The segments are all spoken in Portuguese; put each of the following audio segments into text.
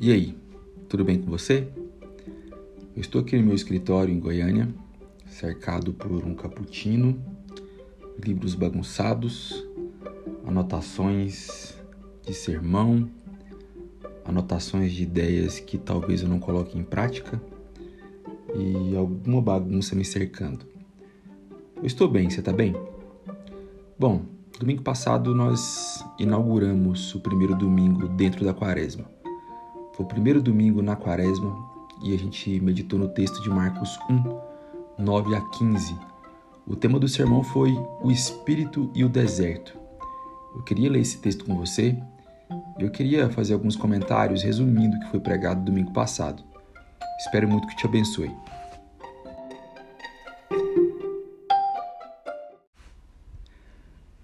E aí, tudo bem com você? Eu estou aqui no meu escritório em Goiânia, cercado por um cappuccino, livros bagunçados, anotações de sermão, anotações de ideias que talvez eu não coloque em prática e alguma bagunça me cercando. Eu estou bem, você está bem? Bom, domingo passado nós inauguramos o primeiro domingo dentro da quaresma. Foi o primeiro domingo na quaresma e a gente meditou no texto de Marcos 1, 9 a 15. O tema do sermão foi o Espírito e o Deserto. Eu queria ler esse texto com você. Eu queria fazer alguns comentários resumindo o que foi pregado domingo passado. Espero muito que te abençoe.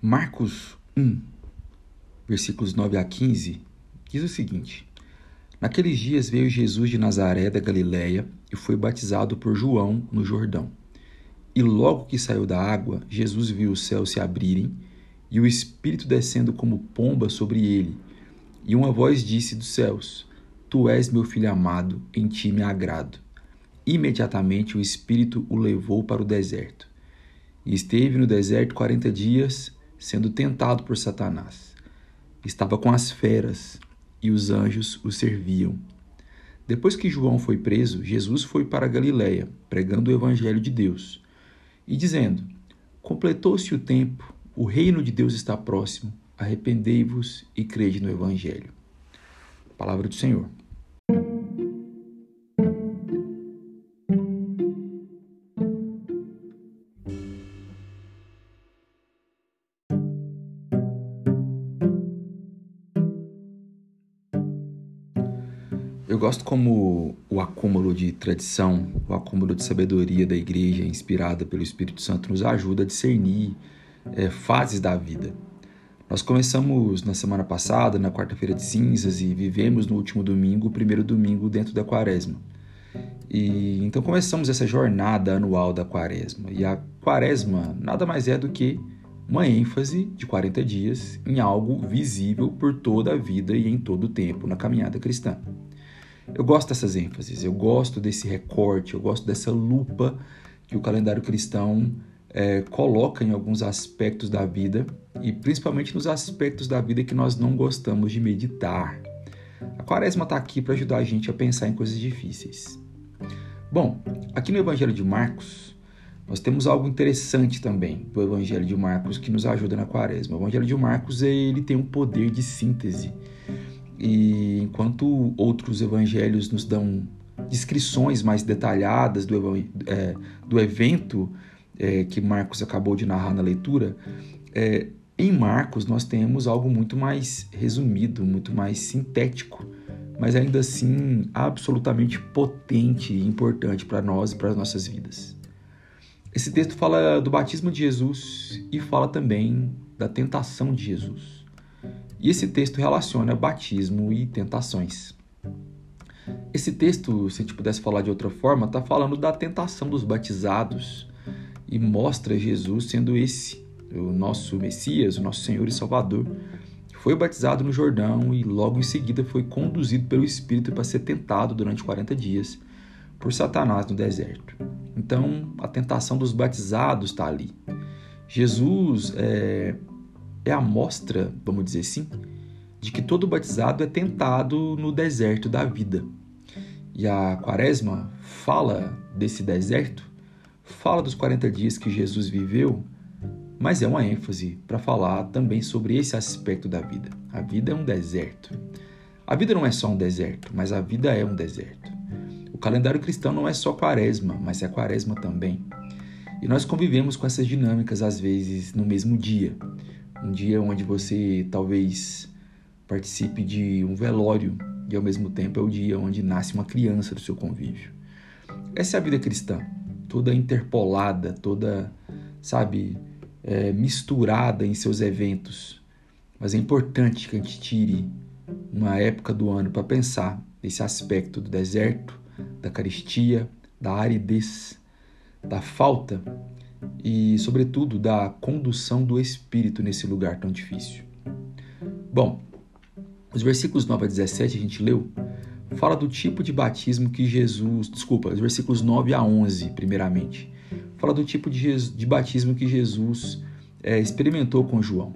Marcos 1, versículos 9 a 15, diz o seguinte: Naqueles dias veio Jesus de Nazaré da Galiléia e foi batizado por João no Jordão. E logo que saiu da água, Jesus viu os céus se abrirem e o Espírito descendo como pomba sobre ele. E uma voz disse dos céus: Tu és meu filho amado, em ti me agrado. Imediatamente o Espírito o levou para o deserto. E esteve no deserto quarenta dias, sendo tentado por Satanás. Estava com as feras e os anjos o serviam. Depois que João foi preso, Jesus foi para Galiléia, pregando o evangelho de Deus e dizendo: Completou-se o tempo, o reino de Deus está próximo, arrependei-vos e crede no evangelho. Palavra do Senhor. Eu gosto como o acúmulo de tradição, o acúmulo de sabedoria da igreja inspirada pelo Espírito Santo nos ajuda a discernir é, fases da vida. Nós começamos na semana passada, na quarta-feira de cinzas, e vivemos no último domingo, o primeiro domingo dentro da quaresma. E então começamos essa jornada anual da quaresma. E a quaresma nada mais é do que uma ênfase de 40 dias em algo visível por toda a vida e em todo o tempo na caminhada cristã. Eu gosto dessas ênfases, eu gosto desse recorte, eu gosto dessa lupa que o calendário cristão é, coloca em alguns aspectos da vida e principalmente nos aspectos da vida que nós não gostamos de meditar. A quaresma está aqui para ajudar a gente a pensar em coisas difíceis. Bom, aqui no Evangelho de Marcos, nós temos algo interessante também do Evangelho de Marcos que nos ajuda na quaresma. O Evangelho de Marcos ele tem um poder de síntese. E enquanto outros evangelhos nos dão descrições mais detalhadas do, é, do evento é, que Marcos acabou de narrar na leitura, é, em Marcos nós temos algo muito mais resumido, muito mais sintético, mas ainda assim absolutamente potente e importante para nós e para as nossas vidas. Esse texto fala do batismo de Jesus e fala também da tentação de Jesus. E esse texto relaciona batismo e tentações. Esse texto, se a gente pudesse falar de outra forma, está falando da tentação dos batizados e mostra Jesus sendo esse, o nosso Messias, o nosso Senhor e Salvador. Foi batizado no Jordão e logo em seguida foi conduzido pelo Espírito para ser tentado durante 40 dias por Satanás no deserto. Então, a tentação dos batizados está ali. Jesus é, é a mostra, vamos dizer assim, de que todo batizado é tentado no deserto da vida. E a Quaresma fala desse deserto, fala dos 40 dias que Jesus viveu, mas é uma ênfase para falar também sobre esse aspecto da vida. A vida é um deserto. A vida não é só um deserto, mas a vida é um deserto. O calendário cristão não é só quaresma, mas é quaresma também. E nós convivemos com essas dinâmicas às vezes no mesmo dia um dia onde você talvez participe de um velório e ao mesmo tempo é o dia onde nasce uma criança do seu convívio. Essa é a vida cristã, toda interpolada, toda, sabe, é, misturada em seus eventos. Mas é importante que a gente tire uma época do ano para pensar nesse aspecto do deserto, da caristia, da aridez, da falta e, sobretudo, da condução do Espírito nesse lugar tão difícil. Bom, os versículos 9 a 17 a gente leu, fala do tipo de batismo que Jesus, desculpa, os versículos 9 a 11, primeiramente, fala do tipo de, Jesus, de batismo que Jesus é, experimentou com João.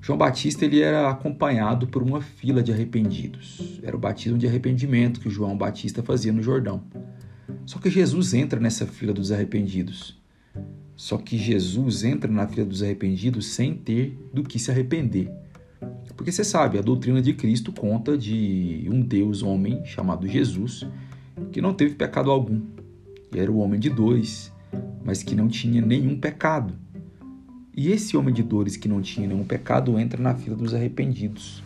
João Batista ele era acompanhado por uma fila de arrependidos. Era o batismo de arrependimento que João Batista fazia no Jordão. Só que Jesus entra nessa fila dos arrependidos. Só que Jesus entra na fila dos arrependidos sem ter do que se arrepender. Porque você sabe, a doutrina de Cristo conta de um Deus homem chamado Jesus, que não teve pecado algum. E era o homem de dores, mas que não tinha nenhum pecado. E esse homem de dores que não tinha nenhum pecado entra na fila dos arrependidos.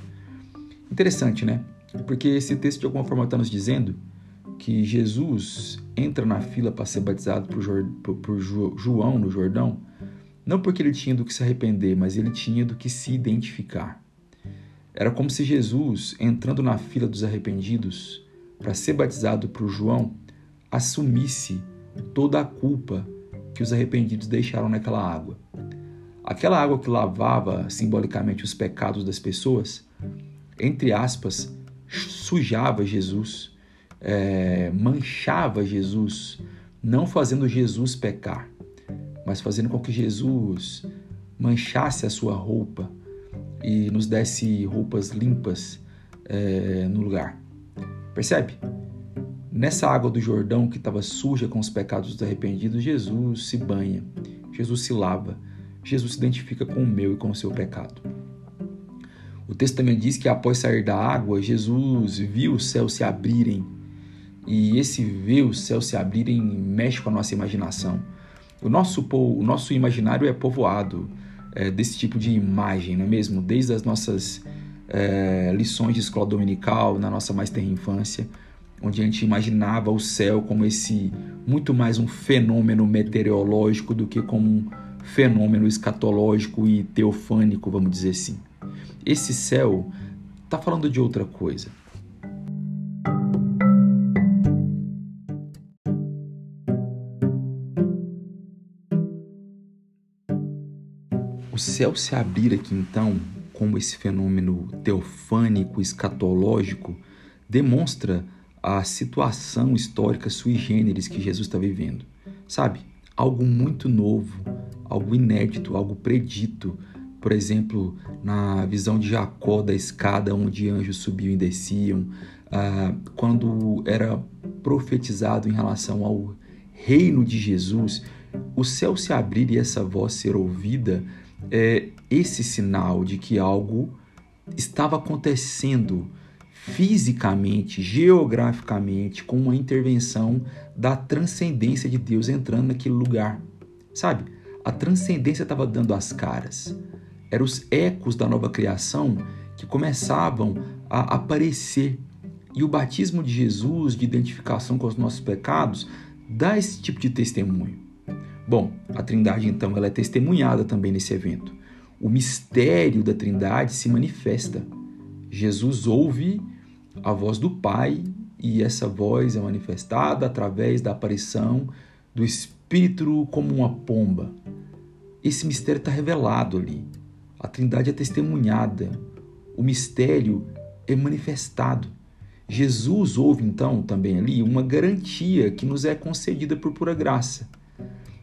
Interessante, né? Porque esse texto de alguma forma está nos dizendo que Jesus entra na fila para ser batizado por, João no Jordão, não porque ele tinha do que se arrepender, mas ele tinha do que se identificar. Era como se Jesus, entrando na fila dos arrependidos para ser batizado por João, assumisse toda a culpa que os arrependidos deixaram naquela água. Aquela água que lavava simbolicamente os pecados das pessoas, entre aspas, sujava Jesus, é, manchava Jesus, não fazendo Jesus pecar, mas fazendo com que Jesus manchasse a sua roupa, e nos desse roupas limpas é, no lugar. Percebe? Nessa água do Jordão que estava suja com os pecados dos arrependidos, Jesus se banha, Jesus se lava, Jesus se identifica com o meu e com o seu pecado. O texto também diz que após sair da água, Jesus viu os céus se abrirem. E esse ver os céus se abrirem mexe com a nossa imaginação. O nosso, o nosso imaginário é povoado é, desse tipo de imagem, não é mesmo? Desde as nossas é, lições de escola dominical, na nossa mais terra infância, onde a gente imaginava o céu como esse muito mais um fenômeno meteorológico do que como um fenômeno escatológico e teofânico, vamos dizer assim. Esse céu está falando de outra coisa. O céu se abrir aqui então, como esse fenômeno teofânico, escatológico, demonstra a situação histórica sui generis que Jesus está vivendo. Sabe? Algo muito novo, algo inédito, algo predito. Por exemplo, na visão de Jacó da escada onde anjos subiam e desciam, ah, quando era profetizado em relação ao reino de Jesus, o céu se abrir e essa voz ser ouvida é, esse sinal de que algo estava acontecendo fisicamente, geograficamente, com uma intervenção da transcendência de Deus entrando naquele lugar. Sabe? A transcendência estava dando as caras. Eram os ecos da nova criação que começavam a aparecer. E o batismo de Jesus, de identificação com os nossos pecados, dá esse tipo de testemunho. Bom, a Trindade então ela é testemunhada também nesse evento. O mistério da Trindade se manifesta. Jesus ouve a voz do Pai e essa voz é manifestada através da aparição do Espírito como uma pomba. Esse mistério está revelado ali. A Trindade é testemunhada. O mistério é manifestado. Jesus ouve então também ali uma garantia que nos é concedida por pura graça.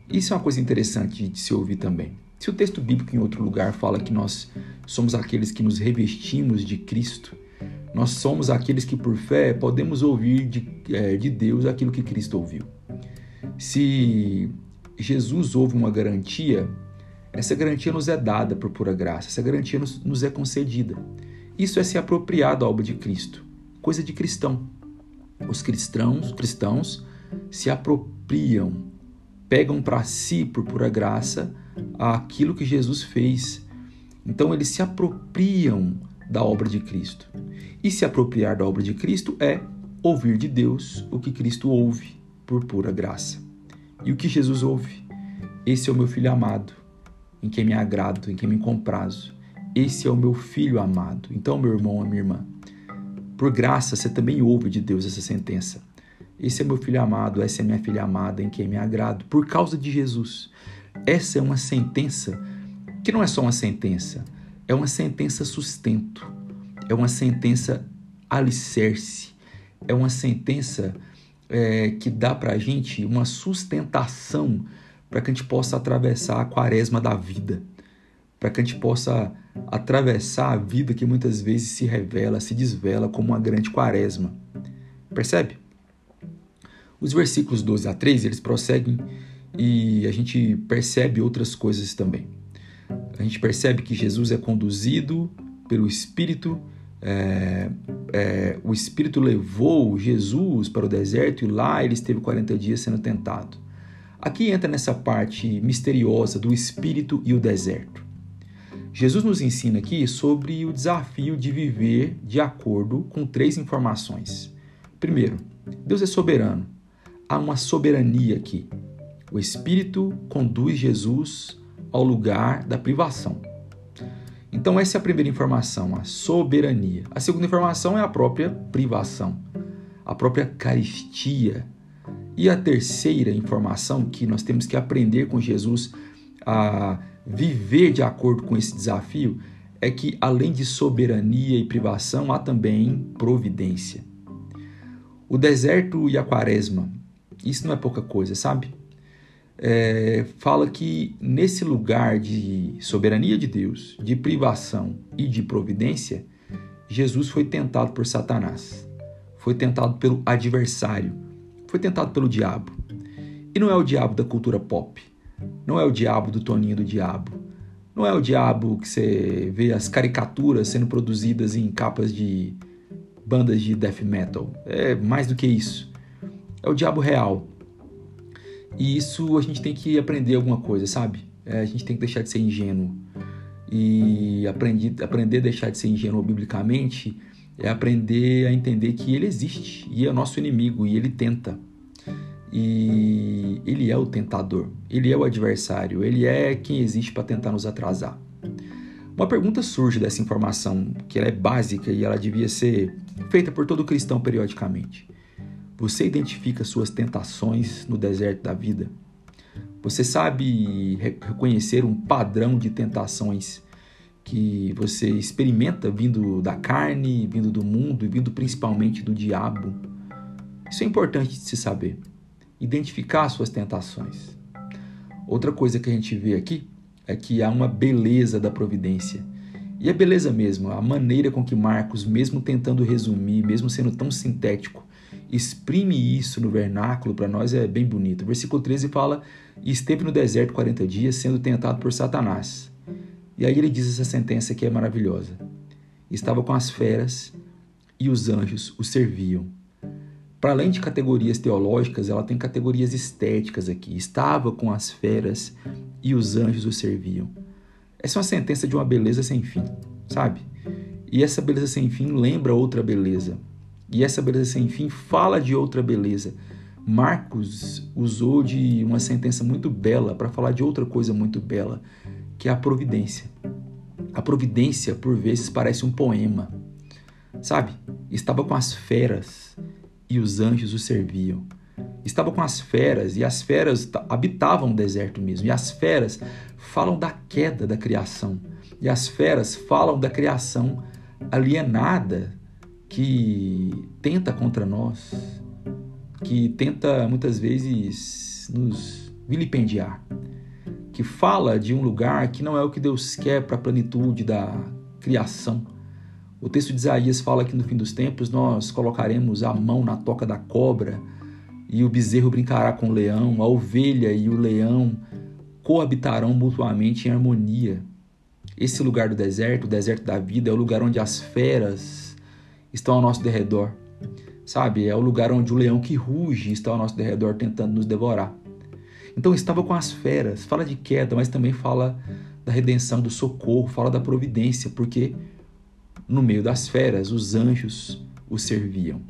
Isso é uma coisa interessante de se ouvir também. Se o texto bíblico em outro lugar fala que nós somos aqueles que nos revestimos de Cristo, nós somos aqueles que por fé podemos ouvir de, é, de Deus aquilo que Cristo ouviu. Se Jesus ouve uma garantia, essa garantia nos é dada por pura graça, essa garantia nos, nos é concedida. Isso é se apropriar da obra de Cristo, coisa de cristão. Os cristãos, cristãos se apropriam pegam para si, por pura graça, aquilo que Jesus fez. Então eles se apropriam da obra de Cristo. E se apropriar da obra de Cristo é ouvir de Deus o que Cristo ouve por pura graça. E o que Jesus ouve? Esse é o meu filho amado, em quem me agrado, em quem me comprazo. Esse é o meu filho amado. Então, meu irmão, minha irmã, por graça você também ouve de Deus essa sentença. Esse é meu filho amado, essa é minha filha amada em quem me agrado, por causa de Jesus. Essa é uma sentença que não é só uma sentença, é uma sentença sustento, é uma sentença alicerce, é uma sentença é, que dá para a gente uma sustentação para que a gente possa atravessar a quaresma da vida, para que a gente possa atravessar a vida que muitas vezes se revela, se desvela como uma grande quaresma. Percebe? Os versículos 12 a 13, eles prosseguem e a gente percebe outras coisas também. A gente percebe que Jesus é conduzido pelo Espírito, é, é, o Espírito levou Jesus para o deserto e lá ele esteve 40 dias sendo tentado. Aqui entra nessa parte misteriosa do Espírito e o deserto. Jesus nos ensina aqui sobre o desafio de viver de acordo com três informações. Primeiro, Deus é soberano. Há uma soberania aqui. O Espírito conduz Jesus ao lugar da privação. Então, essa é a primeira informação, a soberania. A segunda informação é a própria privação, a própria caristia. E a terceira informação que nós temos que aprender com Jesus a viver de acordo com esse desafio é que, além de soberania e privação, há também providência. O deserto e a quaresma, isso não é pouca coisa, sabe? é, fala que nesse lugar de soberania de Deus, de privação e de providência, Jesus foi tentado por Satanás, foi tentado pelo adversário, foi tentado pelo diabo. E não é o diabo da cultura pop, não é o diabo do Toninho do Diabo, não é o diabo que você vê as caricaturas sendo produzidas em capas de bandas de death metal. É mais do que isso. É o diabo real, e isso a gente tem que aprender alguma coisa, sabe? É, a gente tem que deixar de ser ingênuo. E aprender, aprender a deixar de ser ingênuo biblicamente é aprender a entender que ele existe e é nosso inimigo e ele tenta. E ele é o tentador, ele é o adversário, ele é quem existe para tentar nos atrasar. Uma pergunta surge dessa informação, que ela é básica e ela devia ser feita por todo cristão periodicamente. Você identifica suas tentações no deserto da vida? Você sabe reconhecer um padrão de tentações que você experimenta vindo da carne, vindo do mundo e vindo principalmente do diabo? Isso é importante de se saber. Identificar suas tentações. Outra coisa que a gente vê aqui é que há uma beleza da providência. E é beleza mesmo, a maneira com que Marcos, mesmo tentando resumir, mesmo sendo tão sintético, exprime isso no vernáculo, para nós é bem bonito. Versículo 13 fala: E esteve no deserto 40 dias, sendo tentado por Satanás. E aí ele diz essa sentença que é maravilhosa: Estava com as feras e os anjos o serviam. Para além de categorias teológicas, ela tem categorias estéticas aqui. Estava com as feras e os anjos o serviam. Essa é uma sentença de uma beleza sem fim, sabe? E essa beleza sem fim lembra outra beleza, e essa beleza sem fim fala de outra beleza. Marcos usou de uma sentença muito bela para falar de outra coisa muito bela, que é a providência. A providência, por vezes, parece um poema. Sabe? Estava com as feras e os anjos o serviam. Estava com as feras e as feras habitavam o deserto mesmo. E as feras falam da queda da criação. E as feras falam da criação alienada que tenta contra nós, que tenta muitas vezes nos vilipendiar, que fala de um lugar que não é o que Deus quer para a plenitude da criação. O texto de Isaías fala que no fim dos tempos nós colocaremos a mão na toca da cobra e o bezerro brincará com o leão, a ovelha e o leão coabitarão mutuamente em harmonia. Esse lugar do deserto, o deserto da vida, é o lugar onde as feras estão ao nosso derredor. Sabe? É o lugar onde o leão que ruge está ao nosso derredor tentando nos devorar. Então estava com as feras, fala de queda, mas também fala da redenção, do socorro, fala da providência, porque no meio das feras os anjos o serviam.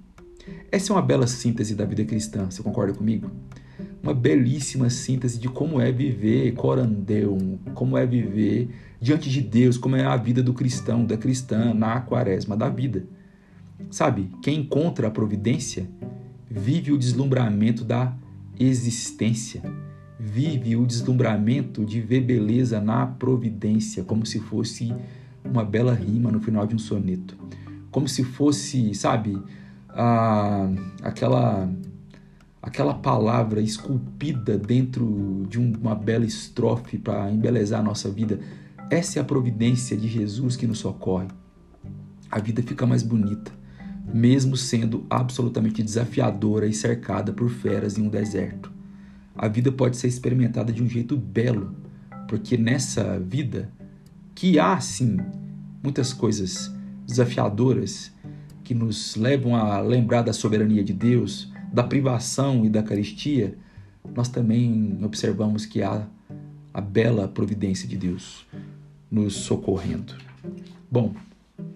Essa é uma bela síntese da vida cristã, você concorda comigo? Uma belíssima síntese de como é viver corandeu, como é viver diante de Deus, como é a vida do cristão, da cristã na quaresma da vida. Sabe, quem encontra a providência vive o deslumbramento da existência, vive o deslumbramento de ver beleza na providência, como se fosse uma bela rima no final de um soneto, como se fosse, sabe, a, aquela aquela palavra esculpida dentro de uma bela estrofe para embelezar a nossa vida. Essa é a providência de Jesus que nos socorre. A vida fica mais bonita, mesmo sendo absolutamente desafiadora e cercada por feras em um deserto. A vida pode ser experimentada de um jeito belo, porque nessa vida, que há sim muitas coisas desafiadoras que nos levam a lembrar da soberania de Deus, da privação e da caristia, nós também observamos que há a bela providência de Deus nos socorrendo. Bom,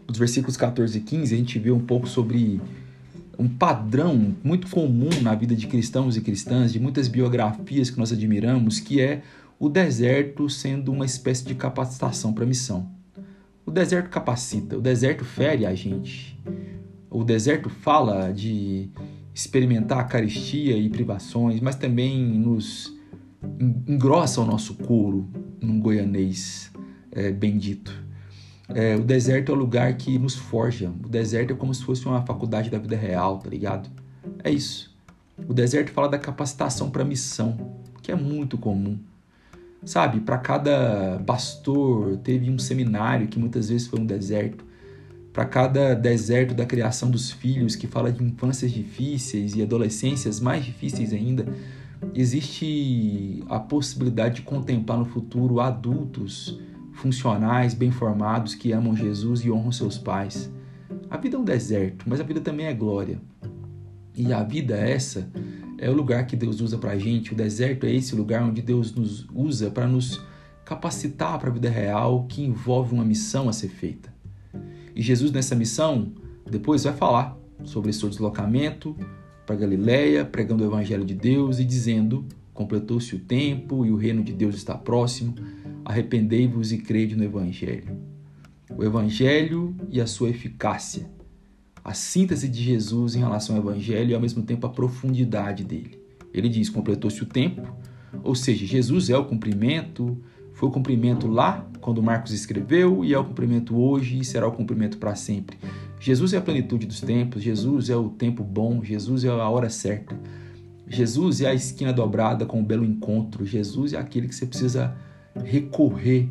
nos versículos 14 e 15 a gente vê um pouco sobre um padrão muito comum na vida de cristãos e cristãs, de muitas biografias que nós admiramos, que é o deserto sendo uma espécie de capacitação para a missão. O deserto capacita, o deserto fere a gente. O deserto fala de experimentar a caristia e privações, mas também nos engrossa o nosso couro num goianês é, bendito. É, o deserto é o lugar que nos forja. O deserto é como se fosse uma faculdade da vida real, tá ligado? É isso. O deserto fala da capacitação para missão, que é muito comum. Sabe, para cada pastor teve um seminário que muitas vezes foi um deserto. Para cada deserto da criação dos filhos, que fala de infâncias difíceis e adolescências mais difíceis ainda, existe a possibilidade de contemplar no futuro adultos funcionais, bem formados, que amam Jesus e honram seus pais. A vida é um deserto, mas a vida também é glória. E a vida essa é o lugar que Deus usa para a gente. O deserto é esse lugar onde Deus nos usa para nos capacitar para a vida real que envolve uma missão a ser feita. E Jesus nessa missão depois vai falar sobre seu deslocamento para Galiléia, pregando o evangelho de Deus e dizendo: completou-se o tempo e o reino de Deus está próximo arrependei-vos e crede no Evangelho. O Evangelho e a sua eficácia. A síntese de Jesus em relação ao Evangelho e ao mesmo tempo a profundidade dele. Ele diz: completou-se o tempo, ou seja, Jesus é o cumprimento, foi o cumprimento lá quando Marcos escreveu e é o cumprimento hoje e será o cumprimento para sempre. Jesus é a plenitude dos tempos, Jesus é o tempo bom, Jesus é a hora certa. Jesus é a esquina dobrada com o belo encontro, Jesus é aquele que você precisa recorrer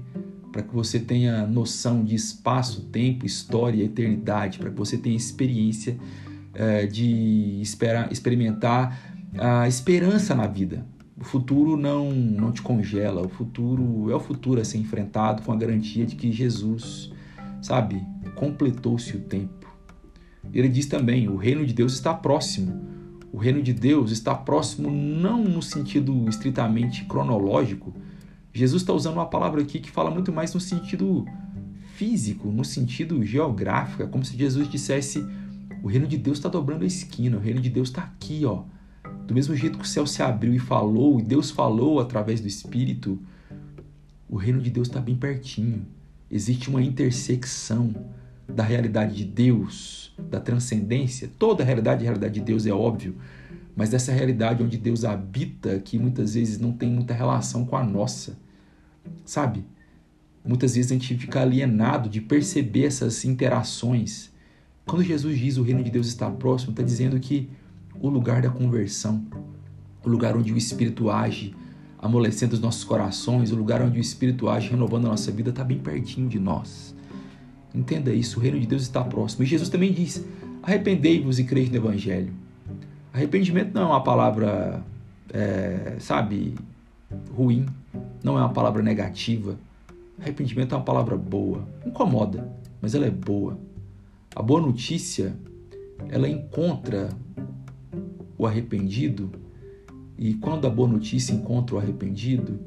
para que você tenha noção de espaço, tempo, história, eternidade, para que você tenha experiência é, de esperar, experimentar a esperança na vida. O futuro não, não te congela, o futuro é o futuro a ser enfrentado com a garantia de que Jesus, sabe, completou-se o tempo. Ele diz também: o reino de Deus está próximo. O reino de Deus está próximo não no sentido estritamente cronológico, Jesus está usando uma palavra aqui que fala muito mais no sentido físico, no sentido geográfico, é como se Jesus dissesse: o reino de Deus está dobrando a esquina, o reino de Deus está aqui, ó. Do mesmo jeito que o céu se abriu e falou, e Deus falou através do Espírito, o reino de Deus está bem pertinho. Existe uma intersecção da realidade de Deus, da transcendência. Toda a realidade, a realidade de Deus é óbvio, mas dessa realidade onde Deus habita, que muitas vezes não tem muita relação com a nossa sabe? Muitas vezes a gente fica alienado de perceber essas interações. Quando Jesus diz o reino de Deus está próximo, está dizendo que o lugar da conversão, o lugar onde o Espírito age, amolecendo os nossos corações, o lugar onde o Espírito age, renovando a nossa vida, está bem pertinho de nós. Entenda isso, o reino de Deus está próximo. E Jesus também diz: arrependei-vos e creia no Evangelho. Arrependimento não é uma palavra, é, sabe, ruim não é uma palavra negativa. Arrependimento é uma palavra boa. Incomoda, mas ela é boa. A boa notícia, ela encontra o arrependido e quando a boa notícia encontra o arrependido,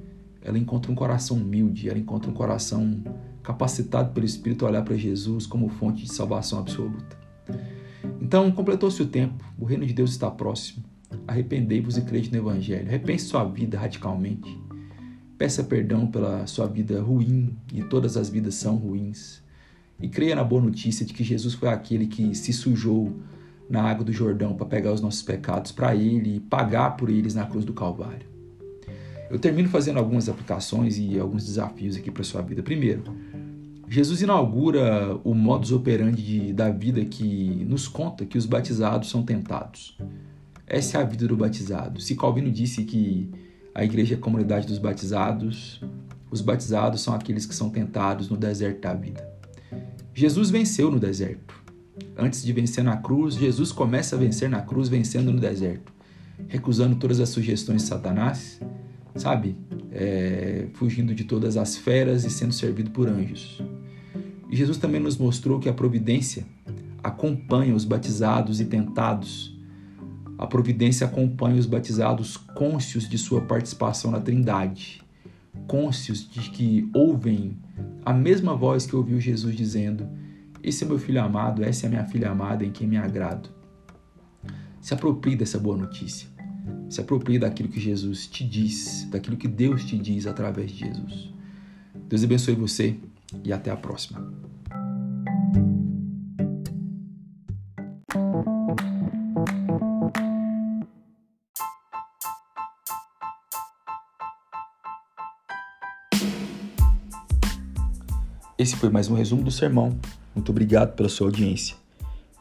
ela encontra um coração humilde, ela encontra um coração capacitado pelo Espírito a olhar para Jesus como fonte de salvação absoluta. Então, completou-se o tempo, o reino de Deus está próximo. Arrependei-vos e crede no Evangelho. Repense sua vida radicalmente. Peça perdão pela sua vida ruim, e todas as vidas são ruins. E creia na boa notícia de que Jesus foi aquele que se sujou na água do Jordão para pegar os nossos pecados para ele e pagar por eles na cruz do Calvário. Eu termino fazendo algumas aplicações e alguns desafios aqui para sua vida. Primeiro, Jesus inaugura o modus operandi de, da vida que nos conta que os batizados são tentados. Essa é a vida do batizado. Se Calvino disse que a igreja é a comunidade dos batizados, os batizados são aqueles que são tentados no deserto da vida. Jesus venceu no deserto. Antes de vencer na cruz, Jesus começa a vencer na cruz, vencendo no deserto, recusando todas as sugestões de Satanás, sabe? É, fugindo de todas as feras e sendo servido por anjos. E Jesus também nos mostrou que a providência acompanha os batizados e tentados. A providência acompanha os batizados cônscios de sua participação na Trindade, cônscios de que ouvem a mesma voz que ouviu Jesus dizendo: Esse é meu filho amado, essa é a minha filha amada em quem me agrado. Se aproprie dessa boa notícia. Se aproprie daquilo que Jesus te diz, daquilo que Deus te diz através de Jesus. Deus abençoe você e até a próxima. Esse foi mais um resumo do sermão. Muito obrigado pela sua audiência.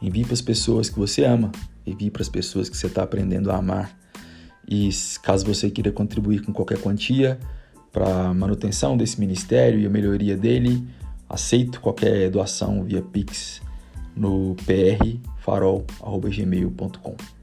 Envie para as pessoas que você ama, envie para as pessoas que você está aprendendo a amar. E caso você queira contribuir com qualquer quantia para manutenção desse ministério e a melhoria dele, aceito qualquer doação via Pix no prfarol.gmail.com.